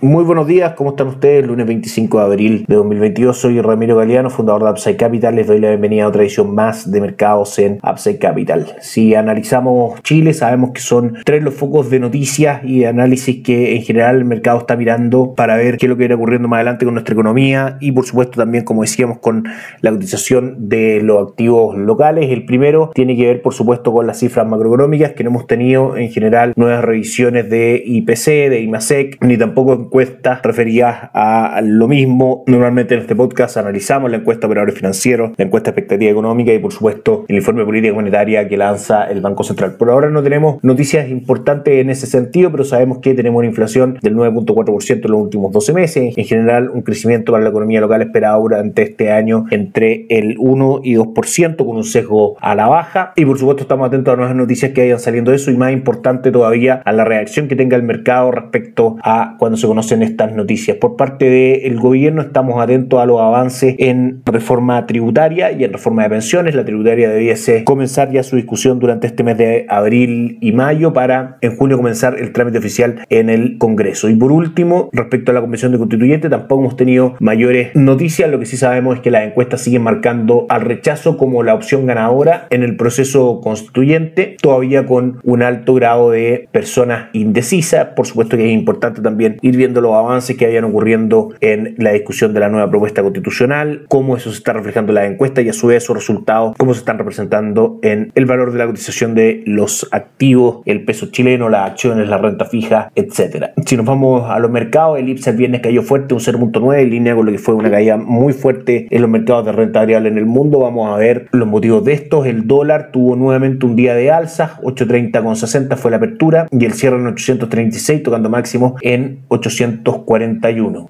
Muy buenos días, ¿cómo están ustedes? Lunes 25 de abril de 2022, soy Ramiro Galeano, fundador de Upside Capital. Les doy la bienvenida a otra edición más de mercados en Upside Capital. Si analizamos Chile, sabemos que son tres los focos de noticias y de análisis que en general el mercado está mirando para ver qué es lo que irá ocurriendo más adelante con nuestra economía y, por supuesto, también, como decíamos, con la cotización de los activos locales. El primero tiene que ver, por supuesto, con las cifras macroeconómicas que no hemos tenido en general nuevas revisiones de IPC, de IMASEC, ni tampoco encuestas referidas a lo mismo. Normalmente en este podcast analizamos la encuesta de operadores financieros, la encuesta de expectativa económica y por supuesto el informe de política monetaria que lanza el Banco Central. Por ahora no tenemos noticias importantes en ese sentido, pero sabemos que tenemos una inflación del 9.4% en los últimos 12 meses. En general, un crecimiento para la economía local esperado durante este año entre el 1 y 2% con un sesgo a la baja. Y por supuesto estamos atentos a nuevas noticias que vayan saliendo de eso y más importante todavía a la reacción que tenga el mercado respecto a cuando se conocen estas noticias. Por parte del gobierno estamos atentos a los avances en reforma tributaria y en reforma de pensiones. La tributaria debiese comenzar ya su discusión durante este mes de abril y mayo para en junio comenzar el trámite oficial en el Congreso. Y por último, respecto a la Convención de Constituyente, tampoco hemos tenido mayores noticias. Lo que sí sabemos es que las encuestas siguen marcando al rechazo como la opción ganadora en el proceso constituyente, todavía con un alto grado de personas indecisas. Por supuesto que es importante también ir viendo los avances que vayan ocurriendo en la discusión de la nueva propuesta constitucional, cómo eso se está reflejando en las encuestas y a su vez esos resultados, cómo se están representando en el valor de la cotización de los activos, el peso chileno, las acciones, la renta fija, etcétera. Si nos vamos a los mercados, el IPSA el viernes cayó fuerte, un 0.9, en línea con lo que fue una caída muy fuerte en los mercados de renta variable en el mundo. Vamos a ver los motivos de estos. El dólar tuvo nuevamente un día de alza, 830,60 fue la apertura y el cierre en 836, tocando máximo en 800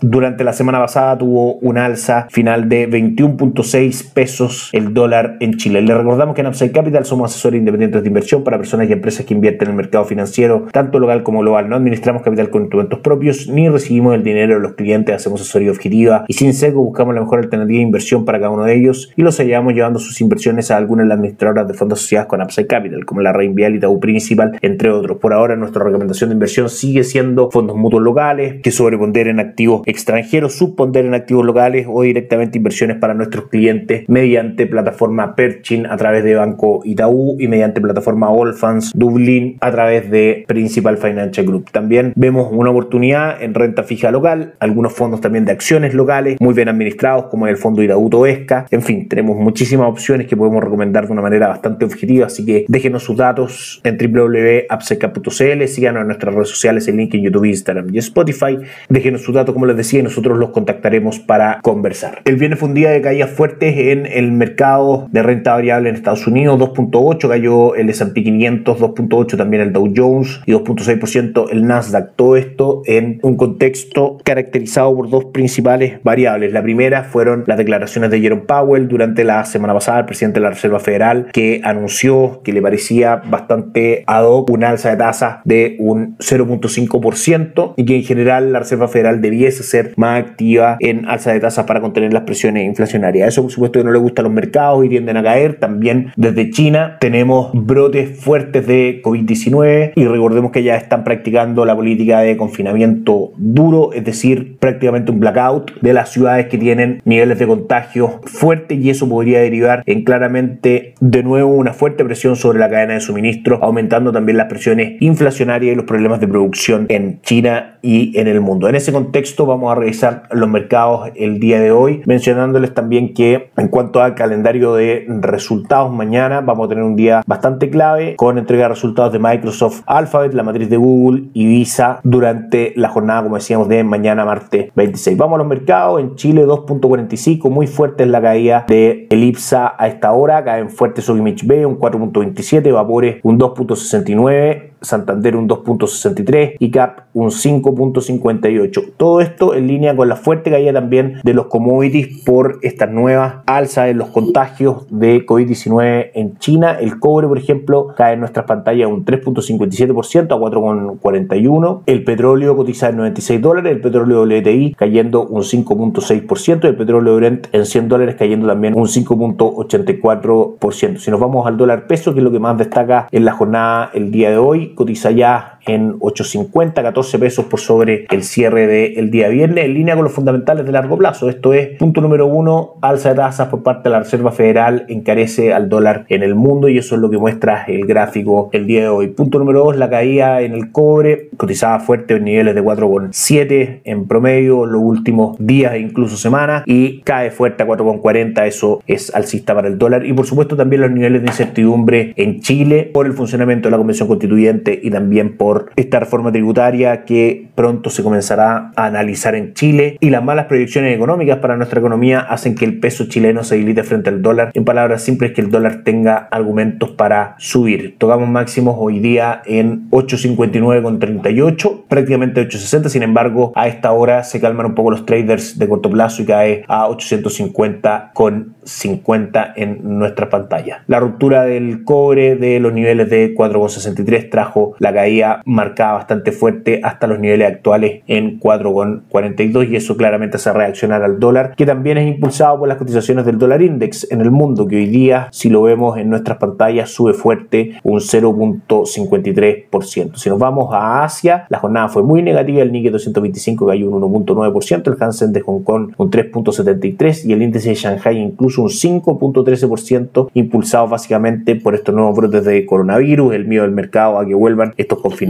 durante la semana pasada tuvo un alza final de 21.6 pesos el dólar en Chile. Le recordamos que en Upside Capital somos asesores independientes de inversión para personas y empresas que invierten en el mercado financiero, tanto local como global. No administramos capital con instrumentos propios ni recibimos el dinero de los clientes, hacemos asesoría objetiva y sin seco buscamos la mejor alternativa de inversión para cada uno de ellos y los ayudamos llevando sus inversiones a algunas de las administradoras de fondos asociadas con Upside Capital, como la Reinvial y Tau Principal, entre otros. Por ahora nuestra recomendación de inversión sigue siendo fondos mutuos locales, que sobreponderen activos extranjeros, subponderen activos locales o directamente inversiones para nuestros clientes mediante plataforma Perchin a través de Banco Itaú y mediante plataforma Allfans Dublín a través de Principal Financial Group. También vemos una oportunidad en renta fija local, algunos fondos también de acciones locales muy bien administrados como el fondo Itaú Toesca. En fin, tenemos muchísimas opciones que podemos recomendar de una manera bastante objetiva, así que déjenos sus datos en www.apsecap.cl, síganos en nuestras redes sociales, en YouTube, Instagram y Spotify déjenos su dato, como les decía, y nosotros los contactaremos para conversar. El viernes fue un día de caídas fuertes en el mercado de renta variable en Estados Unidos, 2.8 cayó el S&P 500, 2.8 también el Dow Jones y 2.6% el Nasdaq. Todo esto en un contexto caracterizado por dos principales variables. La primera fueron las declaraciones de Jerome Powell durante la semana pasada, el presidente de la Reserva Federal, que anunció que le parecía bastante ad hoc una alza de tasa de un 0.5% y que en general la Reserva Federal debiese ser más activa en alza de tasas para contener las presiones inflacionarias. Eso por supuesto que no le gusta a los mercados y tienden a caer. También desde China tenemos brotes fuertes de COVID-19 y recordemos que ya están practicando la política de confinamiento duro, es decir, prácticamente un blackout de las ciudades que tienen niveles de contagio fuertes y eso podría derivar en claramente de nuevo una fuerte presión sobre la cadena de suministro, aumentando también las presiones inflacionarias y los problemas de producción en China y en el mundo. En ese contexto vamos a revisar los mercados el día de hoy, mencionándoles también que en cuanto al calendario de resultados mañana vamos a tener un día bastante clave con entrega de resultados de Microsoft Alphabet, la matriz de Google y Visa durante la jornada, como decíamos, de mañana martes 26. Vamos a los mercados, en Chile 2.45, muy fuerte es la caída de Elipsa a esta hora, caen fuertes sobre B un 4.27, Vapores un 2.69, Santander un 2.63 y CAP un 5.58. Todo esto en línea con la fuerte caída también de los commodities por estas nuevas alzas en los contagios de COVID-19 en China. El cobre, por ejemplo, cae en nuestras pantallas un 3.57% a 4.41. El petróleo cotiza en 96 dólares, el petróleo WTI cayendo un 5.6%, el petróleo Brent en 100 dólares cayendo también un 5.84%. Si nos vamos al dólar peso, que es lo que más destaca en la jornada el día de hoy, cotiza ya en 8.50, 14 pesos por sobre el cierre del día viernes, en línea con los fundamentales de largo plazo. Esto es, punto número uno, alza de tasas por parte de la Reserva Federal encarece al dólar en el mundo y eso es lo que muestra el gráfico el día de hoy. Punto número dos, la caída en el cobre, cotizaba fuerte en niveles de 4,7 en promedio los últimos días e incluso semanas y cae fuerte a 4,40, eso es alcista para el dólar y por supuesto también los niveles de incertidumbre en Chile por el funcionamiento de la Convención Constituyente y también por esta reforma tributaria que pronto se comenzará a analizar en Chile y las malas proyecciones económicas para nuestra economía hacen que el peso chileno se debilite frente al dólar. En palabras simples, que el dólar tenga argumentos para subir. Tocamos máximos hoy día en 8.59,38, prácticamente 8.60. Sin embargo, a esta hora se calman un poco los traders de corto plazo y cae a 850,50 en nuestra pantalla. La ruptura del cobre de los niveles de 4,63 trajo la caída marcada bastante fuerte hasta los niveles actuales en 4,42 y eso claramente hace reaccionar al dólar que también es impulsado por las cotizaciones del dólar index en el mundo que hoy día si lo vemos en nuestras pantallas sube fuerte un 0.53%. Si nos vamos a Asia la jornada fue muy negativa, el Nikkei 225 cayó un 1.9%, el Hansen de Hong Kong un 3.73 y el índice de Shanghai incluso un 5.13% impulsado básicamente por estos nuevos brotes de coronavirus, el miedo del mercado a que vuelvan estos confinamientos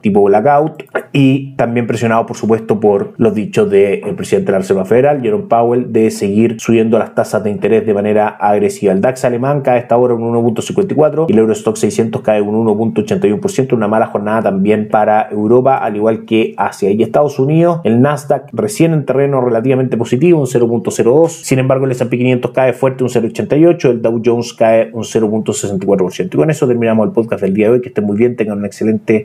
tipo blackout y también presionado por supuesto por los dichos del presidente de la Reserva Federal, Jerome Powell, de seguir subiendo las tasas de interés de manera agresiva. El DAX alemán cae esta hora un 1.54 y el Eurostock 600 cae un 1.81%, una mala jornada también para Europa, al igual que Asia y Estados Unidos. El Nasdaq recién en terreno relativamente positivo, un 0.02, sin embargo el S&P 500 cae fuerte un 0.88, el Dow Jones cae un 0.64%. Y con eso terminamos el podcast del día de hoy, que estén muy bien, tengan una excelente